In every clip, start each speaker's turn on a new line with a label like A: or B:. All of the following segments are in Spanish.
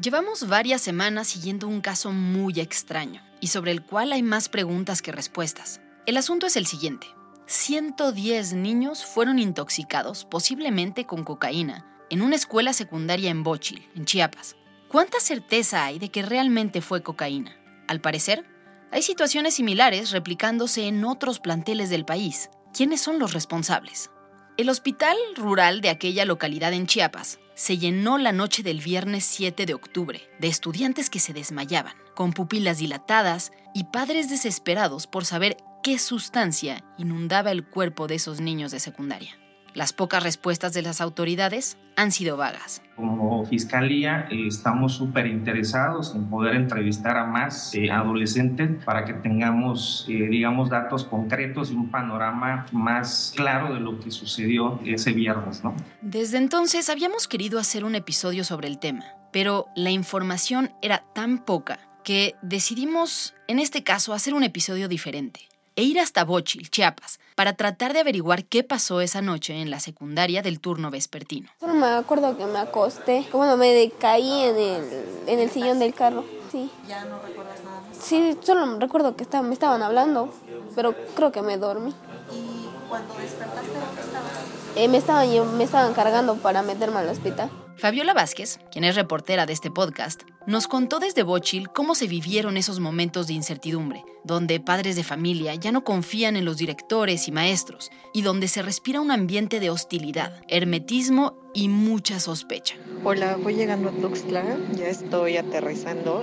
A: Llevamos varias semanas siguiendo un caso muy extraño y sobre el cual hay más preguntas que respuestas. El asunto es el siguiente. 110 niños fueron intoxicados, posiblemente con cocaína, en una escuela secundaria en Bochil, en Chiapas. ¿Cuánta certeza hay de que realmente fue cocaína? Al parecer, hay situaciones similares replicándose en otros planteles del país. ¿Quiénes son los responsables? El hospital rural de aquella localidad en Chiapas se llenó la noche del viernes 7 de octubre de estudiantes que se desmayaban, con pupilas dilatadas y padres desesperados por saber qué sustancia inundaba el cuerpo de esos niños de secundaria. Las pocas respuestas de las autoridades han sido vagas.
B: Como fiscalía eh, estamos súper interesados en poder entrevistar a más eh, adolescentes para que tengamos, eh, digamos, datos concretos y un panorama más claro de lo que sucedió ese viernes, ¿no?
A: Desde entonces habíamos querido hacer un episodio sobre el tema, pero la información era tan poca que decidimos, en este caso, hacer un episodio diferente e ir hasta Bochil, Chiapas, para tratar de averiguar qué pasó esa noche en la secundaria del turno vespertino.
C: Solo me acuerdo que me acosté, como me caí en el, en el sillón del carro, sí.
D: ¿Ya no recuerdas nada
C: Sí, solo recuerdo que me estaban hablando, pero creo que me dormí.
D: ¿Y cuando despertaste dónde estabas?
C: Eh, me, estaban, me estaban cargando para meterme al hospital.
A: Fabiola Vázquez, quien es reportera de este podcast, nos contó desde Bochil cómo se vivieron esos momentos de incertidumbre, donde padres de familia ya no confían en los directores y maestros, y donde se respira un ambiente de hostilidad, hermetismo y mucha sospecha.
E: Hola, voy llegando a Tuxtla, ya estoy aterrizando.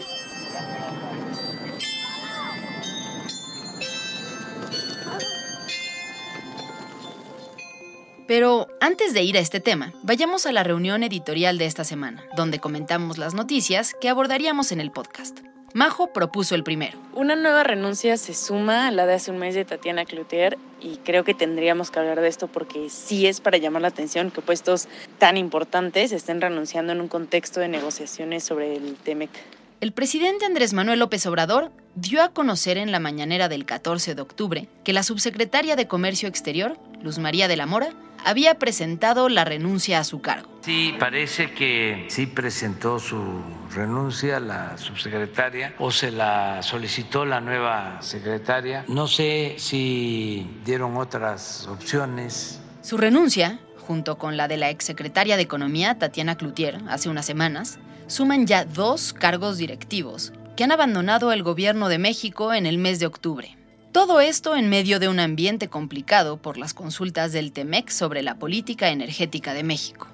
A: Pero antes de ir a este tema, vayamos a la reunión editorial de esta semana, donde comentamos las noticias que abordaríamos en el podcast. Majo propuso el primero.
F: Una nueva renuncia se suma a la de hace un mes de Tatiana Cloutier y creo que tendríamos que hablar de esto porque sí es para llamar la atención que puestos tan importantes estén renunciando en un contexto de negociaciones sobre el TEMEC.
A: El presidente Andrés Manuel López Obrador dio a conocer en la mañanera del 14 de octubre que la subsecretaria de Comercio Exterior, Luz María de la Mora, había presentado la renuncia a su cargo.
G: Sí, parece que sí presentó su renuncia la subsecretaria o se la solicitó la nueva secretaria. No sé si dieron otras opciones.
A: Su renuncia, junto con la de la exsecretaria de Economía, Tatiana Cloutier, hace unas semanas, suman ya dos cargos directivos que han abandonado el gobierno de México en el mes de octubre. Todo esto en medio de un ambiente complicado por las consultas del TEMEC sobre la política energética de México.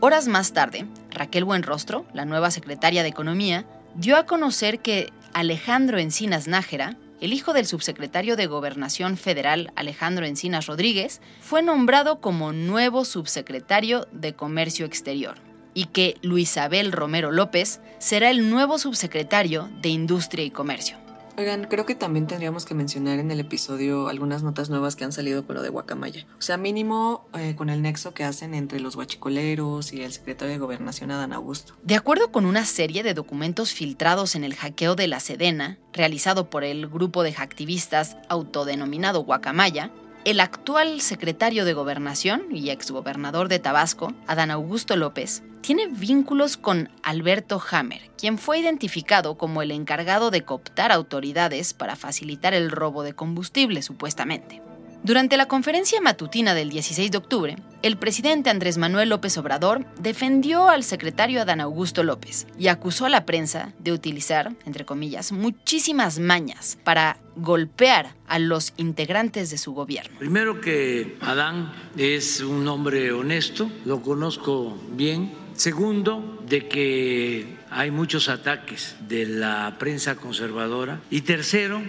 A: Horas más tarde, Raquel Buenrostro, la nueva secretaria de Economía, dio a conocer que Alejandro Encinas Nájera, el hijo del subsecretario de Gobernación Federal Alejandro Encinas Rodríguez, fue nombrado como nuevo subsecretario de Comercio Exterior y que Luisabel Romero López será el nuevo subsecretario de Industria y Comercio.
E: Oigan, creo que también tendríamos que mencionar en el episodio algunas notas nuevas que han salido con lo de Guacamaya. O sea, mínimo eh, con el nexo que hacen entre los guachicoleros y el secretario de Gobernación Adán Augusto.
A: De acuerdo con una serie de documentos filtrados en el hackeo de la Sedena, realizado por el grupo de hacktivistas autodenominado Guacamaya, el actual secretario de Gobernación y exgobernador de Tabasco, Adán Augusto López, tiene vínculos con Alberto Hammer, quien fue identificado como el encargado de cooptar autoridades para facilitar el robo de combustible, supuestamente. Durante la conferencia matutina del 16 de octubre, el presidente Andrés Manuel López Obrador defendió al secretario Adán Augusto López y acusó a la prensa de utilizar, entre comillas, muchísimas mañas para golpear a los integrantes de su gobierno.
G: Primero que Adán es un hombre honesto, lo conozco bien. Segundo, de que hay muchos ataques de la prensa conservadora. Y tercero,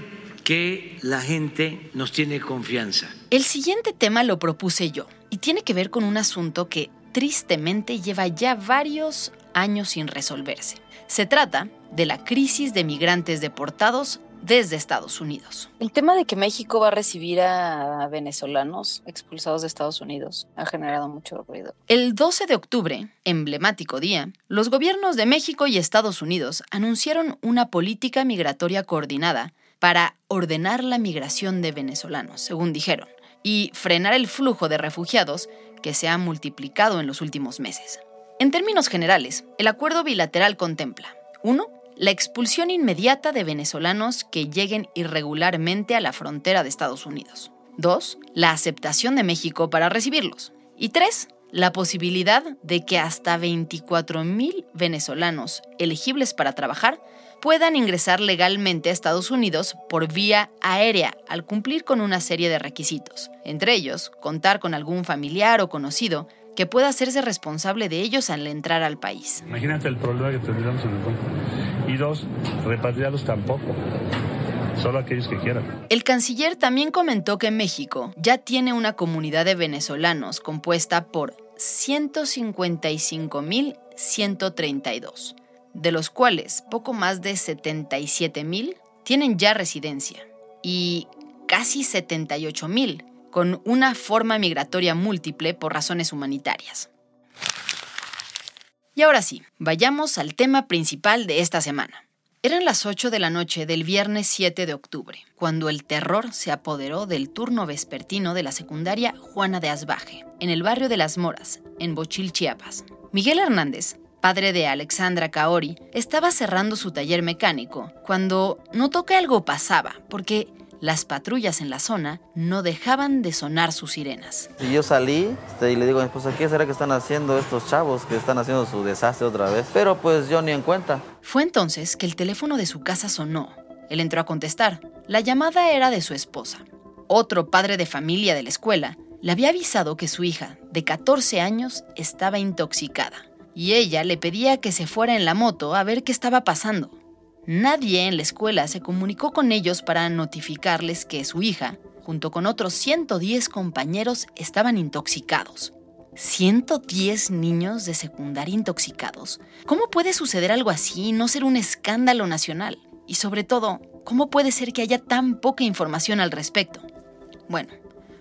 G: que la gente nos tiene confianza.
A: El siguiente tema lo propuse yo y tiene que ver con un asunto que tristemente lleva ya varios años sin resolverse. Se trata de la crisis de migrantes deportados desde Estados Unidos.
F: El tema de que México va a recibir a venezolanos expulsados de Estados Unidos ha generado mucho ruido.
A: El 12 de octubre, emblemático día, los gobiernos de México y Estados Unidos anunciaron una política migratoria coordinada para ordenar la migración de venezolanos, según dijeron, y frenar el flujo de refugiados que se ha multiplicado en los últimos meses. En términos generales, el acuerdo bilateral contempla 1 la expulsión inmediata de venezolanos que lleguen irregularmente a la frontera de Estados Unidos. 2. La aceptación de México para recibirlos. Y 3. La posibilidad de que hasta 24.000 venezolanos elegibles para trabajar puedan ingresar legalmente a Estados Unidos por vía aérea al cumplir con una serie de requisitos, entre ellos contar con algún familiar o conocido que pueda hacerse responsable de ellos al entrar al país.
H: Imagínate el problema que tendríamos en el campo. Y dos, repatriarlos tampoco. Solo aquellos que quieran.
A: El canciller también comentó que México ya tiene una comunidad de venezolanos compuesta por 155.132, de los cuales poco más de 77.000 tienen ya residencia y casi 78.000 con una forma migratoria múltiple por razones humanitarias. Y ahora sí, vayamos al tema principal de esta semana. Eran las 8 de la noche del viernes 7 de octubre, cuando el terror se apoderó del turno vespertino de la secundaria Juana de Asbaje, en el barrio de Las Moras, en Bochil, Chiapas. Miguel Hernández, padre de Alexandra Kaori, estaba cerrando su taller mecánico cuando notó que algo pasaba, porque las patrullas en la zona no dejaban de sonar sus sirenas.
I: Y yo salí este, y le digo a mi esposa, ¿qué será que están haciendo estos chavos que están haciendo su desastre otra vez? Pero pues yo ni en cuenta.
A: Fue entonces que el teléfono de su casa sonó. Él entró a contestar. La llamada era de su esposa. Otro padre de familia de la escuela le había avisado que su hija, de 14 años, estaba intoxicada. Y ella le pedía que se fuera en la moto a ver qué estaba pasando. Nadie en la escuela se comunicó con ellos para notificarles que su hija, junto con otros 110 compañeros, estaban intoxicados. 110 niños de secundaria intoxicados. ¿Cómo puede suceder algo así y no ser un escándalo nacional? Y sobre todo, ¿cómo puede ser que haya tan poca información al respecto? Bueno,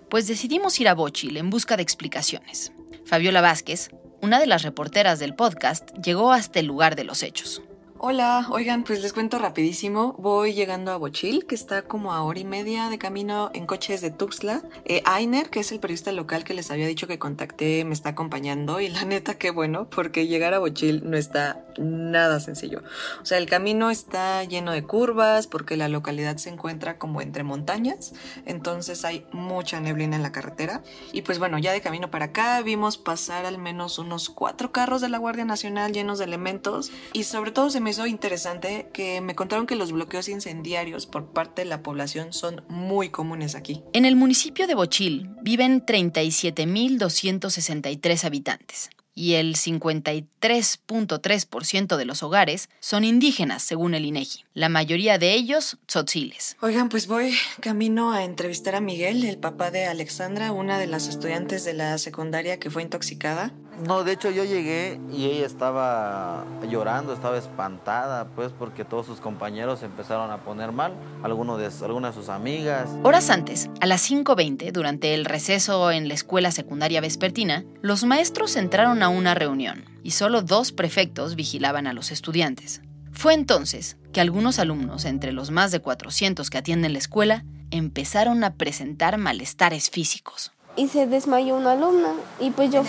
A: pues decidimos ir a Bochil en busca de explicaciones. Fabiola Vázquez, una de las reporteras del podcast, llegó hasta el lugar de los hechos.
E: Hola, oigan, pues les cuento rapidísimo. Voy llegando a Bochil, que está como a hora y media de camino en coches de Tuxtla. Eh, Ainer, que es el periodista local que les había dicho que contacté, me está acompañando. Y la neta, qué bueno, porque llegar a Bochil no está nada sencillo. O sea, el camino está lleno de curvas, porque la localidad se encuentra como entre montañas. Entonces hay mucha neblina en la carretera. Y pues bueno, ya de camino para acá vimos pasar al menos unos cuatro carros de la Guardia Nacional llenos de elementos. Y sobre todo se me hizo interesante que me contaron que los bloqueos incendiarios por parte de la población son muy comunes aquí.
A: En el municipio de Bochil viven 37.263 habitantes. Y el 53.3% de los hogares son indígenas, según el INEGI. La mayoría de ellos tzotziles.
E: Oigan, pues voy camino a entrevistar a Miguel, el papá de Alexandra, una de las estudiantes de la secundaria que fue intoxicada.
I: No, de hecho yo llegué y ella estaba llorando, estaba espantada, pues porque todos sus compañeros se empezaron a poner mal, algunos de, algunas de sus amigas.
A: Horas antes, a las 5.20, durante el receso en la escuela secundaria vespertina, los maestros entraron a una reunión y solo dos prefectos vigilaban a los estudiantes. Fue entonces que algunos alumnos, entre los más de 400 que atienden la escuela, empezaron a presentar malestares físicos.
C: Y se desmayó una alumna y pues yo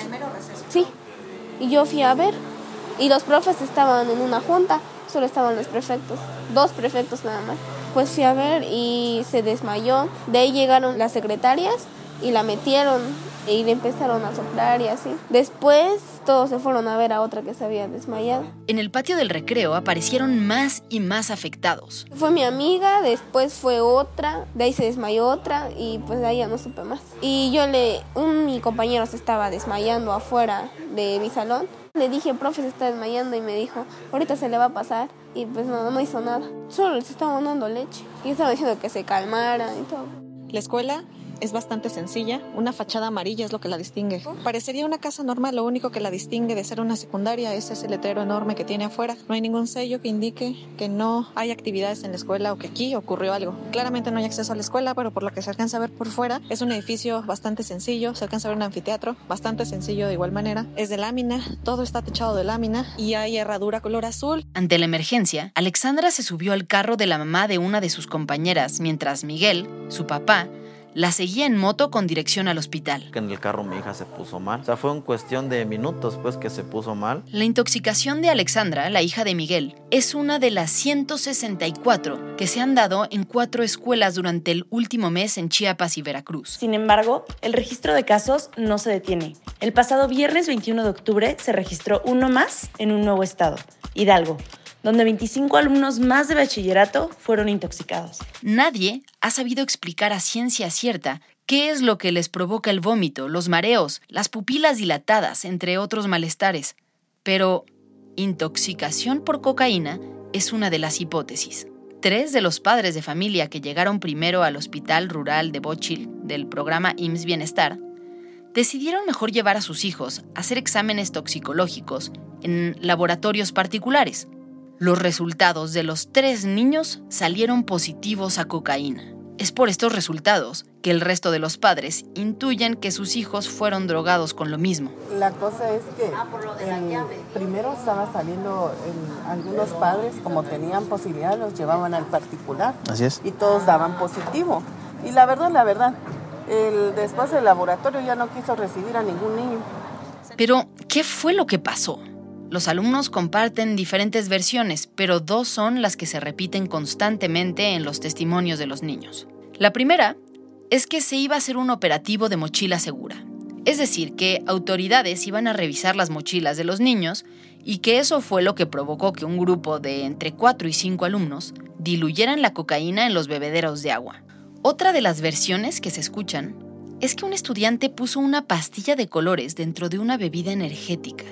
C: sí y yo fui a ver y los profes estaban en una junta solo estaban los prefectos dos prefectos nada más. Pues fui a ver y se desmayó. De ahí llegaron las secretarias y la metieron y le empezaron a soplar y así. Después todos se fueron a ver a otra que se había desmayado.
A: En el patio del recreo aparecieron más y más afectados.
C: Fue mi amiga, después fue otra, de ahí se desmayó otra y pues de ahí ya no supe más. Y yo le, un mi compañero se estaba desmayando afuera de mi salón. Le dije, profe, se está desmayando y me dijo, ahorita se le va a pasar. Y pues no, no hizo nada. Solo les estaba dando leche. Y estaba diciendo que se calmara y todo.
D: La escuela es bastante sencilla, una fachada amarilla es lo que la distingue. Parecería una casa normal, lo único que la distingue de ser una secundaria es ese letrero enorme que tiene afuera. No hay ningún sello que indique que no hay actividades en la escuela o que aquí ocurrió algo. Claramente no hay acceso a la escuela, pero por lo que se alcanza a ver por fuera, es un edificio bastante sencillo, se alcanza a ver un anfiteatro, bastante sencillo de igual manera. Es de lámina, todo está techado de lámina y hay herradura color azul.
A: Ante la emergencia, Alexandra se subió al carro de la mamá de una de sus compañeras, mientras Miguel, su papá, la seguía en moto con dirección al hospital.
I: En el carro mi hija se puso mal. O sea, fue en cuestión de minutos pues que se puso mal.
A: La intoxicación de Alexandra, la hija de Miguel, es una de las 164 que se han dado en cuatro escuelas durante el último mes en Chiapas y Veracruz.
F: Sin embargo, el registro de casos no se detiene. El pasado viernes 21 de octubre se registró uno más en un nuevo estado, Hidalgo donde 25 alumnos más de bachillerato fueron intoxicados.
A: Nadie ha sabido explicar a ciencia cierta qué es lo que les provoca el vómito, los mareos, las pupilas dilatadas, entre otros malestares. Pero intoxicación por cocaína es una de las hipótesis. Tres de los padres de familia que llegaron primero al hospital rural de Bochil del programa IMSS Bienestar decidieron mejor llevar a sus hijos a hacer exámenes toxicológicos en laboratorios particulares. Los resultados de los tres niños salieron positivos a cocaína. Es por estos resultados que el resto de los padres intuyen que sus hijos fueron drogados con lo mismo.
J: La cosa es que primero estaba saliendo algunos padres, como tenían posibilidad, los llevaban al particular.
I: Así es.
J: Y todos daban positivo. Y la verdad, la verdad, el, después del laboratorio ya no quiso recibir a ningún niño.
A: Pero, ¿qué fue lo que pasó? Los alumnos comparten diferentes versiones, pero dos son las que se repiten constantemente en los testimonios de los niños. La primera es que se iba a hacer un operativo de mochila segura. Es decir, que autoridades iban a revisar las mochilas de los niños y que eso fue lo que provocó que un grupo de entre 4 y 5 alumnos diluyeran la cocaína en los bebederos de agua. Otra de las versiones que se escuchan es que un estudiante puso una pastilla de colores dentro de una bebida energética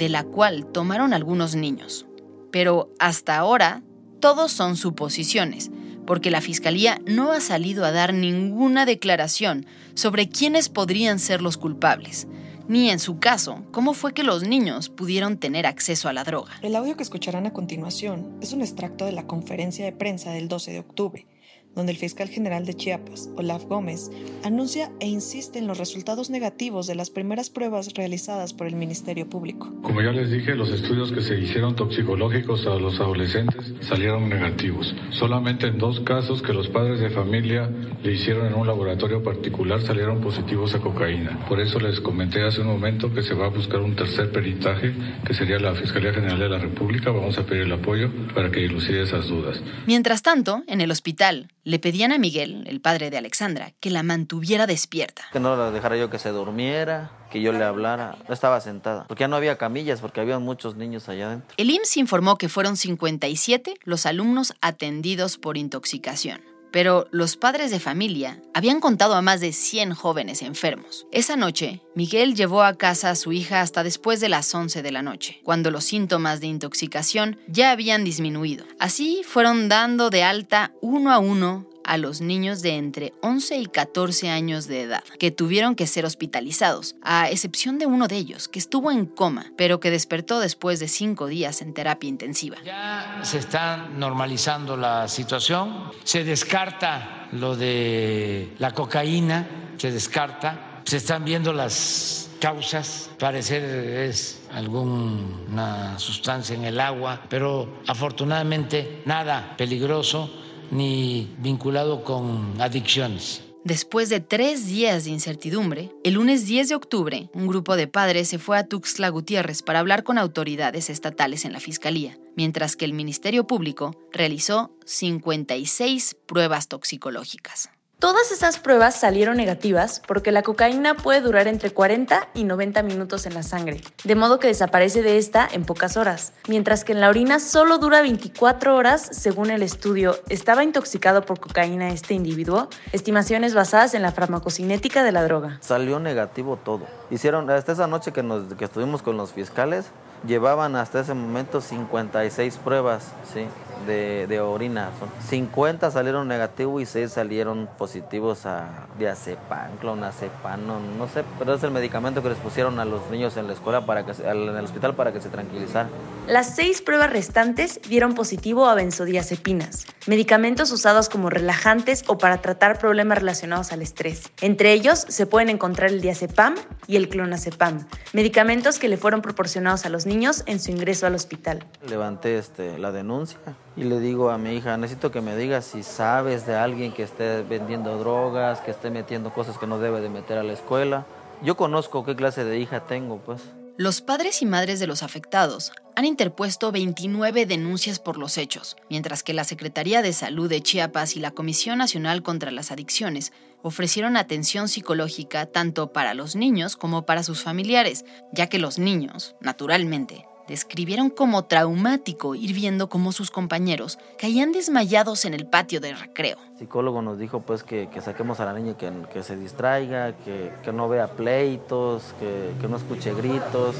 A: de la cual tomaron algunos niños. Pero hasta ahora, todos son suposiciones, porque la Fiscalía no ha salido a dar ninguna declaración sobre quiénes podrían ser los culpables, ni en su caso, cómo fue que los niños pudieron tener acceso a la droga.
D: El audio que escucharán a continuación es un extracto de la conferencia de prensa del 12 de octubre donde el fiscal general de Chiapas, Olaf Gómez, anuncia e insiste en los resultados negativos de las primeras pruebas realizadas por el Ministerio Público.
H: Como ya les dije, los estudios que se hicieron toxicológicos a los adolescentes salieron negativos. Solamente en dos casos que los padres de familia le hicieron en un laboratorio particular salieron positivos a cocaína. Por eso les comenté hace un momento que se va a buscar un tercer peritaje, que sería la Fiscalía General de la República. Vamos a pedir el apoyo para que dilucide esas dudas.
A: Mientras tanto, en el hospital, le pedían a Miguel, el padre de Alexandra, que la mantuviera despierta.
I: Que no la dejara yo que se durmiera, que yo le hablara. Estaba sentada, porque ya no había camillas, porque había muchos niños allá adentro.
A: El IMSS informó que fueron 57 los alumnos atendidos por intoxicación. Pero los padres de familia habían contado a más de 100 jóvenes enfermos. Esa noche, Miguel llevó a casa a su hija hasta después de las 11 de la noche, cuando los síntomas de intoxicación ya habían disminuido. Así fueron dando de alta uno a uno a los niños de entre 11 y 14 años de edad, que tuvieron que ser hospitalizados, a excepción de uno de ellos, que estuvo en coma, pero que despertó después de cinco días en terapia intensiva.
G: Ya se está normalizando la situación, se descarta lo de la cocaína, se descarta, se están viendo las causas, parecer es alguna sustancia en el agua, pero afortunadamente nada peligroso ni vinculado con adicciones.
A: Después de tres días de incertidumbre, el lunes 10 de octubre, un grupo de padres se fue a Tuxtla Gutiérrez para hablar con autoridades estatales en la Fiscalía, mientras que el Ministerio Público realizó 56 pruebas toxicológicas.
F: Todas esas pruebas salieron negativas porque la cocaína puede durar entre 40 y 90 minutos en la sangre, de modo que desaparece de esta en pocas horas, mientras que en la orina solo dura 24 horas según el estudio ¿Estaba intoxicado por cocaína este individuo? Estimaciones basadas en la farmacocinética de la droga.
I: Salió negativo todo. Hicieron, hasta esa noche que, nos, que estuvimos con los fiscales, llevaban hasta ese momento 56 pruebas, ¿sí? De, de orina. 50 salieron negativos y 6 salieron positivos a diazepam, clonazepam, no, no sé, pero es el medicamento que les pusieron a los niños en la escuela, para que, en el hospital para que se tranquilizaran.
F: Las seis pruebas restantes dieron positivo a benzodiazepinas, medicamentos usados como relajantes o para tratar problemas relacionados al estrés. Entre ellos se pueden encontrar el diazepam y el clonazepam, medicamentos que le fueron proporcionados a los niños en su ingreso al hospital.
I: Levanté este, la denuncia y le digo a mi hija, necesito que me digas si sabes de alguien que esté vendiendo drogas, que esté metiendo cosas que no debe de meter a la escuela. Yo conozco qué clase de hija tengo, pues.
A: Los padres y madres de los afectados han interpuesto 29 denuncias por los hechos, mientras que la Secretaría de Salud de Chiapas y la Comisión Nacional contra las Adicciones ofrecieron atención psicológica tanto para los niños como para sus familiares, ya que los niños, naturalmente, describieron como traumático ir viendo cómo sus compañeros caían desmayados en el patio de recreo.
I: El psicólogo nos dijo pues que, saquemos a la niña que, que se distraiga, que, no vea pleitos, que, que no escuche gritos.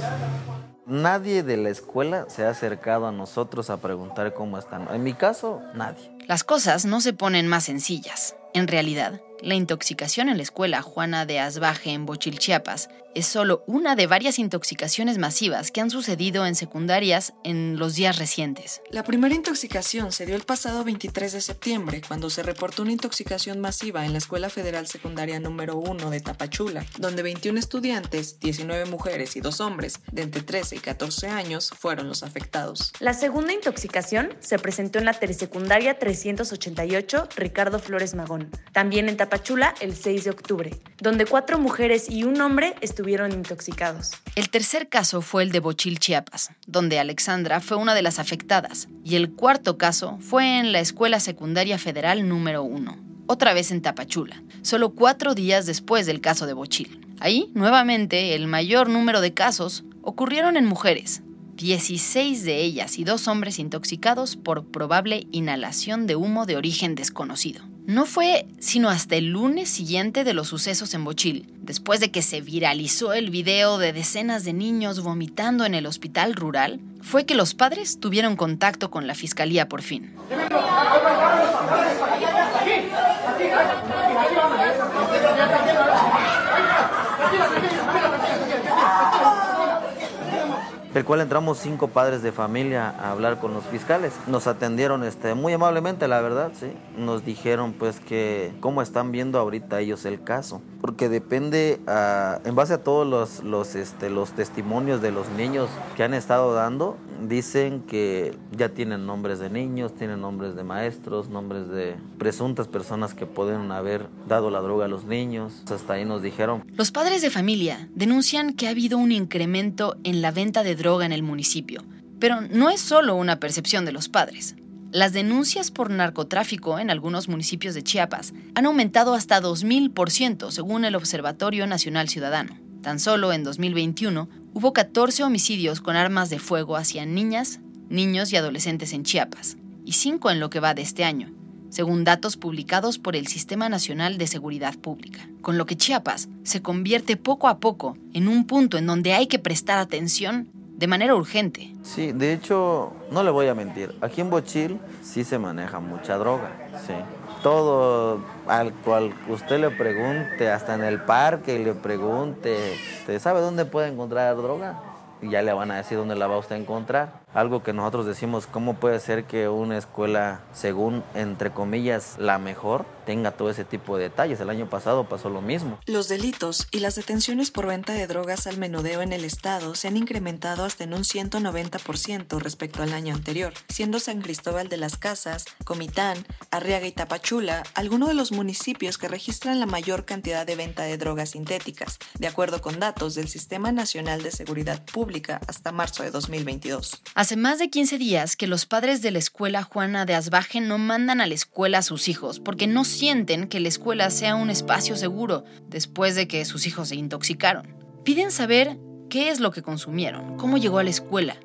I: Nadie de la escuela se ha acercado a nosotros a preguntar cómo están. En mi caso, nadie.
A: Las cosas no se ponen más sencillas. En realidad, la intoxicación en la escuela Juana de Asbaje en Bochil, Chiapas, es solo una de varias intoxicaciones masivas que han sucedido en secundarias en los días recientes.
E: La primera intoxicación se dio el pasado 23 de septiembre, cuando se reportó una intoxicación masiva en la Escuela Federal Secundaria número 1 de Tapachula, donde 21 estudiantes, 19 mujeres y 2 hombres de entre 13 y 14 años fueron los afectados.
F: La segunda intoxicación se presentó en la Telesecundaria 388 Ricardo Flores Magón, también en Tapachula Tapachula el 6 de octubre, donde cuatro mujeres y un hombre estuvieron intoxicados.
A: El tercer caso fue el de Bochil, Chiapas, donde Alexandra fue una de las afectadas, y el cuarto caso fue en la Escuela Secundaria Federal número 1, otra vez en Tapachula, solo cuatro días después del caso de Bochil. Ahí, nuevamente, el mayor número de casos ocurrieron en mujeres, 16 de ellas y dos hombres intoxicados por probable inhalación de humo de origen desconocido. No fue sino hasta el lunes siguiente de los sucesos en Bochil, después de que se viralizó el video de decenas de niños vomitando en el hospital rural, fue que los padres tuvieron contacto con la fiscalía por fin.
I: El cual entramos cinco padres de familia a hablar con los fiscales. Nos atendieron este, muy amablemente, la verdad, sí. Nos dijeron pues que cómo están viendo ahorita ellos el caso, porque depende, ah, en base a todos los, los, este, los testimonios de los niños que han estado dando, dicen que ya tienen nombres de niños, tienen nombres de maestros, nombres de presuntas personas que pueden haber dado la droga a los niños. Hasta ahí nos dijeron.
A: Los padres de familia denuncian que ha habido un incremento en la venta de droga en el municipio, pero no es solo una percepción de los padres. Las denuncias por narcotráfico en algunos municipios de Chiapas han aumentado hasta 2.000% según el Observatorio Nacional Ciudadano. Tan solo en 2021 hubo 14 homicidios con armas de fuego hacia niñas, niños y adolescentes en Chiapas, y 5 en lo que va de este año. según datos publicados por el Sistema Nacional de Seguridad Pública, con lo que Chiapas se convierte poco a poco en un punto en donde hay que prestar atención de manera urgente.
I: Sí, de hecho, no le voy a mentir, aquí en Bochil sí se maneja mucha droga, sí. Todo al cual usted le pregunte, hasta en el parque le pregunte, ¿usted sabe dónde puede encontrar droga? Y ya le van a decir dónde la va usted a encontrar. Algo que nosotros decimos, ¿cómo puede ser que una escuela, según, entre comillas, la mejor, tenga todo ese tipo de detalles? El año pasado pasó lo mismo.
D: Los delitos y las detenciones por venta de drogas al menudeo en el estado se han incrementado hasta en un 190% respecto al año anterior, siendo San Cristóbal de las Casas, Comitán, Arriaga y Tapachula algunos de los municipios que registran la mayor cantidad de venta de drogas sintéticas, de acuerdo con datos del Sistema Nacional de Seguridad Pública hasta marzo de 2022.
A: Hace más de 15 días que los padres de la escuela Juana de Asbaje no mandan a la escuela a sus hijos porque no sienten que la escuela sea un espacio seguro después de que sus hijos se intoxicaron. Piden saber qué es lo que consumieron, cómo llegó a la escuela,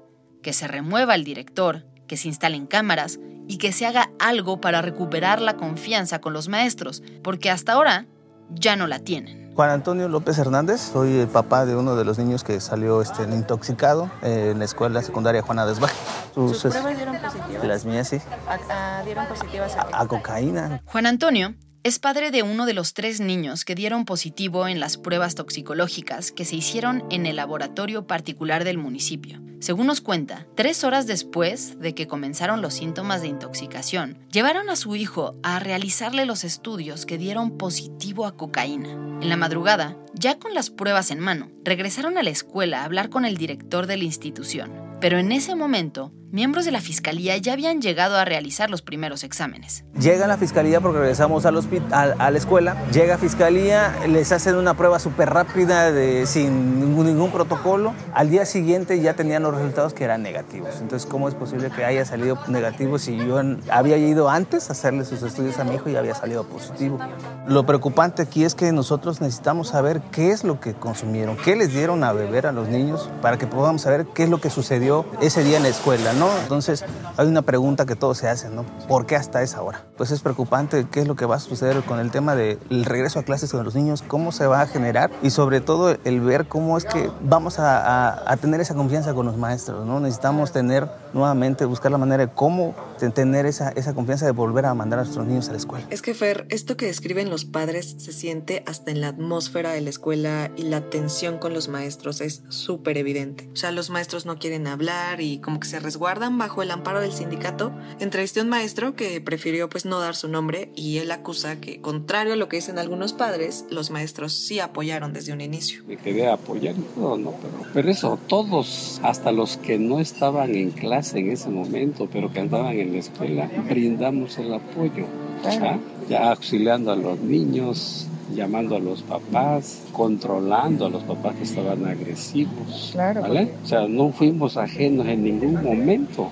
A: que se remueva el director, que se instalen cámaras y que se haga algo para recuperar la confianza con los maestros, porque hasta ahora ya no la tienen.
K: Juan Antonio López Hernández, soy el papá de uno de los niños que salió este, intoxicado en la escuela secundaria Juana Desbaje.
D: ¿Sus, ¿Sus pruebas dieron positivas?
K: Las mías sí.
D: ¿A, a, dieron positivas a,
K: a, a cocaína?
A: Juan Antonio es padre de uno de los tres niños que dieron positivo en las pruebas toxicológicas que se hicieron en el laboratorio particular del municipio. Según nos cuenta, tres horas después de que comenzaron los síntomas de intoxicación, llevaron a su hijo a realizarle los estudios que dieron positivo a cocaína. En la madrugada, ya con las pruebas en mano, regresaron a la escuela a hablar con el director de la institución. Pero en ese momento, miembros de la fiscalía ya habían llegado a realizar los primeros exámenes.
K: Llega la fiscalía porque regresamos a, la escuela. Llega fiscalía, les hacen una prueba súper rápida de, sin ningún, ningún, protocolo. Al día siguiente ya tenían los resultados que eran negativos. Entonces, ¿cómo es posible que haya salido negativo si yo había ido antes a hacerle sus estudios a mi hijo y había salido positivo? Lo preocupante aquí es que nosotros necesitamos saber qué es lo que consumieron, qué les dieron a beber a los niños para que podamos saber qué es lo que sucedió ese día en la escuela, ¿no? Entonces hay una pregunta que todos se hacen, ¿no? ¿Por qué hasta esa hora? Pues es preocupante qué es lo que va a suceder con el tema del regreso a clases con los niños, cómo se va a generar y sobre todo el ver cómo es que vamos a, a, a tener esa confianza con los maestros, ¿no? Necesitamos tener nuevamente, buscar la manera de cómo tener esa, esa confianza de volver a mandar a nuestros niños a la escuela.
D: Es que Fer, esto que describen los padres se siente hasta en la atmósfera de la escuela y la tensión con los maestros es súper evidente. O sea, los maestros no quieren hablar y como que se resguardan bajo el amparo del sindicato. Entrevisté a un maestro que prefirió pues no dar su nombre y él acusa que, contrario a lo que dicen algunos padres, los maestros sí apoyaron desde un inicio.
L: Me quedé apoyando todo, ¿no? Pero, pero eso, todos, hasta los que no estaban en clase en ese momento, pero que andaban en la escuela, brindamos el apoyo, ¿ya? ya auxiliando a los niños, llamando a los papás, controlando a los papás que estaban agresivos.
D: Claro,
L: ¿vale? O sea, no fuimos ajenos en ningún momento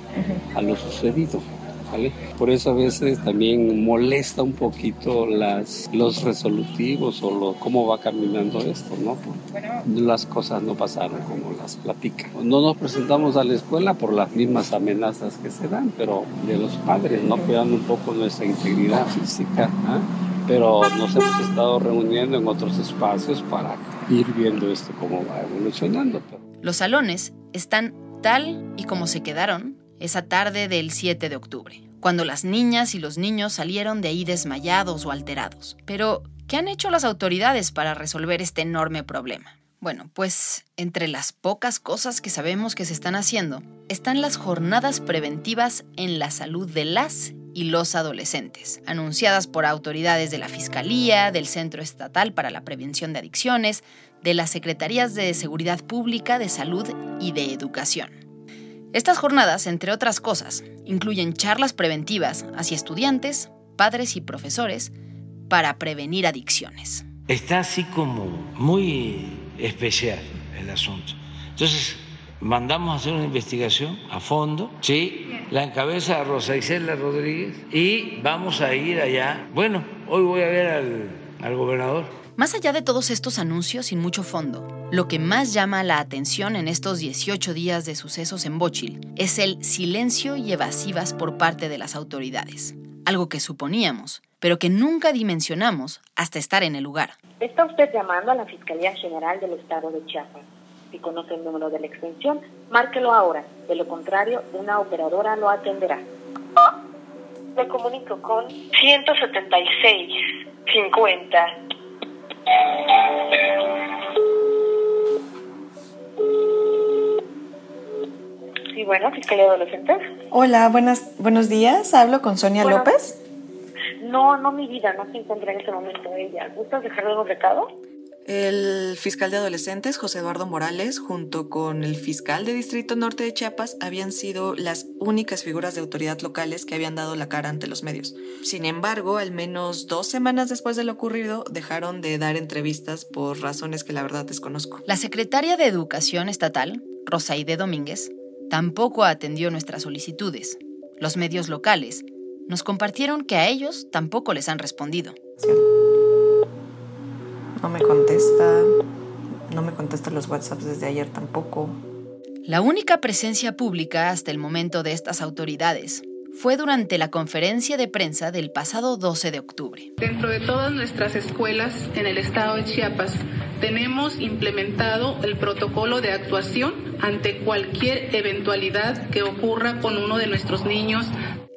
L: a lo sucedido. ¿Vale? Por eso a veces también molesta un poquito las, los resolutivos o lo, cómo va caminando esto, ¿no? Las cosas no pasaron como las platican. No nos presentamos a la escuela por las mismas amenazas que se dan, pero de los padres, ¿no? Cuidando un poco nuestra integridad física, ¿ah? pero nos hemos estado reuniendo en otros espacios para ir viendo esto cómo va evolucionando.
A: Los salones están tal y como se quedaron esa tarde del 7 de octubre, cuando las niñas y los niños salieron de ahí desmayados o alterados. Pero, ¿qué han hecho las autoridades para resolver este enorme problema? Bueno, pues entre las pocas cosas que sabemos que se están haciendo, están las jornadas preventivas en la salud de las y los adolescentes, anunciadas por autoridades de la Fiscalía, del Centro Estatal para la Prevención de Adicciones, de las Secretarías de Seguridad Pública, de Salud y de Educación. Estas jornadas, entre otras cosas, incluyen charlas preventivas hacia estudiantes, padres y profesores para prevenir adicciones.
G: Está así como muy especial el asunto. Entonces, mandamos a hacer una investigación a fondo, ¿sí? La encabeza Rosa Isela Rodríguez y vamos a ir allá. Bueno, hoy voy a ver al, al gobernador.
A: Más allá de todos estos anuncios sin mucho fondo, lo que más llama la atención en estos 18 días de sucesos en Bochil es el silencio y evasivas por parte de las autoridades. algo que suponíamos, pero que nunca dimensionamos hasta estar en el lugar.
M: Está usted llamando a la Fiscalía General del Estado de Chiapas. Si conoce el número de la extensión, márquelo ahora. De lo contrario, una operadora lo atenderá. Me comunico con 176 50. Sí, bueno, Fiscalía Adolescente.
D: Hola, buenas, buenos días. Hablo con Sonia
M: Bueno.
D: López.
M: No, no, mi vida, no se encuentra en este momento ella. ¿Gustas dejarle un recado?
E: El fiscal de adolescentes, José Eduardo Morales, junto con el fiscal de Distrito Norte de Chiapas, habían sido las únicas figuras de autoridad locales que habían dado la cara ante los medios. Sin embargo, al menos dos semanas después de lo ocurrido, dejaron de dar entrevistas por razones que la verdad desconozco.
A: La secretaria de Educación Estatal, Rosaide Domínguez, tampoco atendió nuestras solicitudes. Los medios locales nos compartieron que a ellos tampoco les han respondido.
E: No me contesta, no me contesta los WhatsApps desde ayer tampoco.
A: La única presencia pública hasta el momento de estas autoridades fue durante la conferencia de prensa del pasado 12 de octubre.
N: Dentro de todas nuestras escuelas en el estado de Chiapas tenemos implementado el protocolo de actuación ante cualquier eventualidad que ocurra con uno de nuestros niños.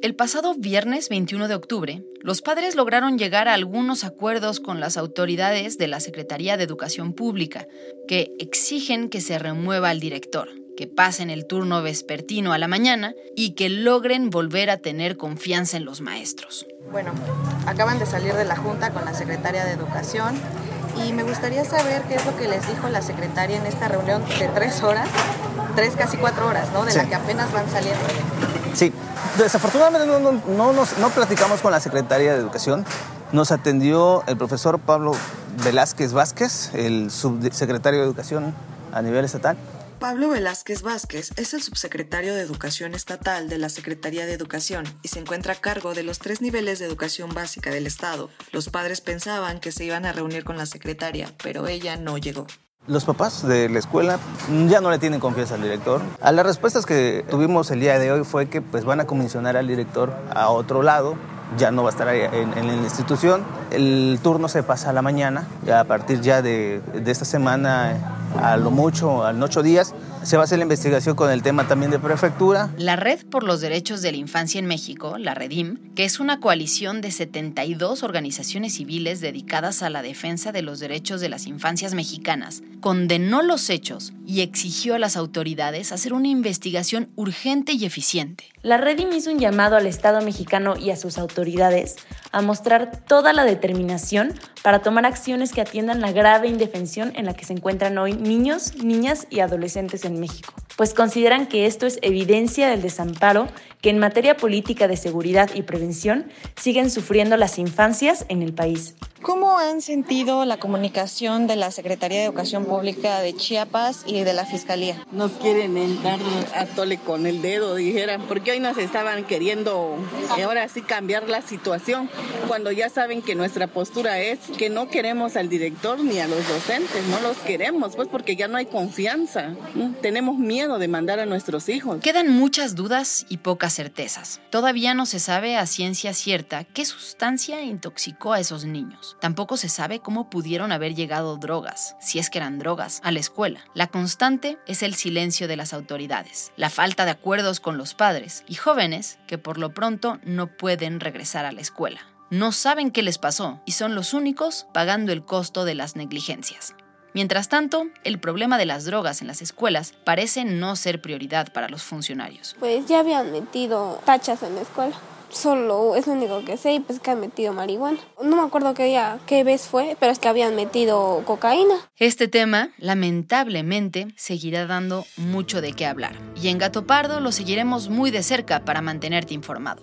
A: El pasado viernes 21 de octubre, los padres lograron llegar a algunos acuerdos con las autoridades de la Secretaría de Educación Pública, que exigen que se remueva al director, que pasen el turno vespertino a la mañana y que logren volver a tener confianza en los maestros.
D: Bueno, acaban de salir de la junta con la secretaria de Educación y me gustaría saber qué es lo que les dijo la secretaria en esta reunión de tres horas, tres casi cuatro horas, ¿no? De
K: Sí.
D: la que apenas van saliendo.
K: Sí, desafortunadamente no, no, no nos- no platicamos con la Secretaría de Educación. Nos atendió el profesor Pablo Velázquez Vázquez, el subsecretario de Educación a nivel estatal.
E: Pablo Velázquez Vázquez es el subsecretario de Educación Estatal de la Secretaría de Educación y se encuentra a cargo de los tres niveles de educación básica del Estado. Los padres pensaban que se iban a reunir con la secretaria, pero ella no llegó.
K: Los papás de la escuela ya no le tienen confianza al director. A las respuestas que tuvimos el día de hoy fue que pues van a comisionar al director a otro lado, ya no va a estar en, la institución. El turno se pasa a la mañana, ya a partir ya de, de esta semana, a lo mucho, en ocho días, se va a hacer la investigación con el tema también de prefectura.
A: La Red por los Derechos de la Infancia en México, la Redim, que es una coalición de 72 organizaciones civiles dedicadas a la defensa de los derechos de las infancias mexicanas, condenó los hechos y exigió a las autoridades hacer una investigación urgente y eficiente.
F: La Redim hizo un llamado al Estado mexicano y a sus autoridades a mostrar toda la determinación para tomar acciones que atiendan la grave indefensión en la que se encuentran hoy niños, niñas y adolescentes en México, pues consideran que esto es evidencia del desamparo que en materia política de seguridad y prevención siguen sufriendo las infancias en el país.
D: ¿Cómo han sentido la comunicación de la Secretaría de Educación Pública de Chiapas y de la Fiscalía?
J: Nos quieren entrar a tole con el dedo, dijeran, porque hoy nos estaban queriendo eh, ahora sí cambiar la situación, cuando ya saben que nuestra postura es que no queremos al director ni a los docentes, no los queremos, pues porque ya no hay confianza, ¿no? tenemos miedo de mandar a nuestros hijos.
A: Quedan muchas dudas y pocas certezas. Todavía no se sabe a ciencia cierta qué sustancia intoxicó a esos niños. Tampoco se sabe cómo pudieron haber llegado drogas, si es que eran drogas, a la escuela. La constante es el silencio de las autoridades, la falta de acuerdos con los padres y jóvenes que por lo pronto no pueden regresar a la escuela. No saben qué les pasó y son los únicos pagando el costo de las negligencias. Mientras tanto, el problema de las drogas en las escuelas parece no ser prioridad para los funcionarios.
C: Pues ya habían metido tachas en la escuela. Solo es lo único que sé y pues que han metido marihuana. No me acuerdo qué día, qué vez fue, pero es que habían metido cocaína.
A: Este tema, lamentablemente, seguirá dando mucho de qué hablar. Y en Gato Pardo lo seguiremos muy de cerca para mantenerte informado.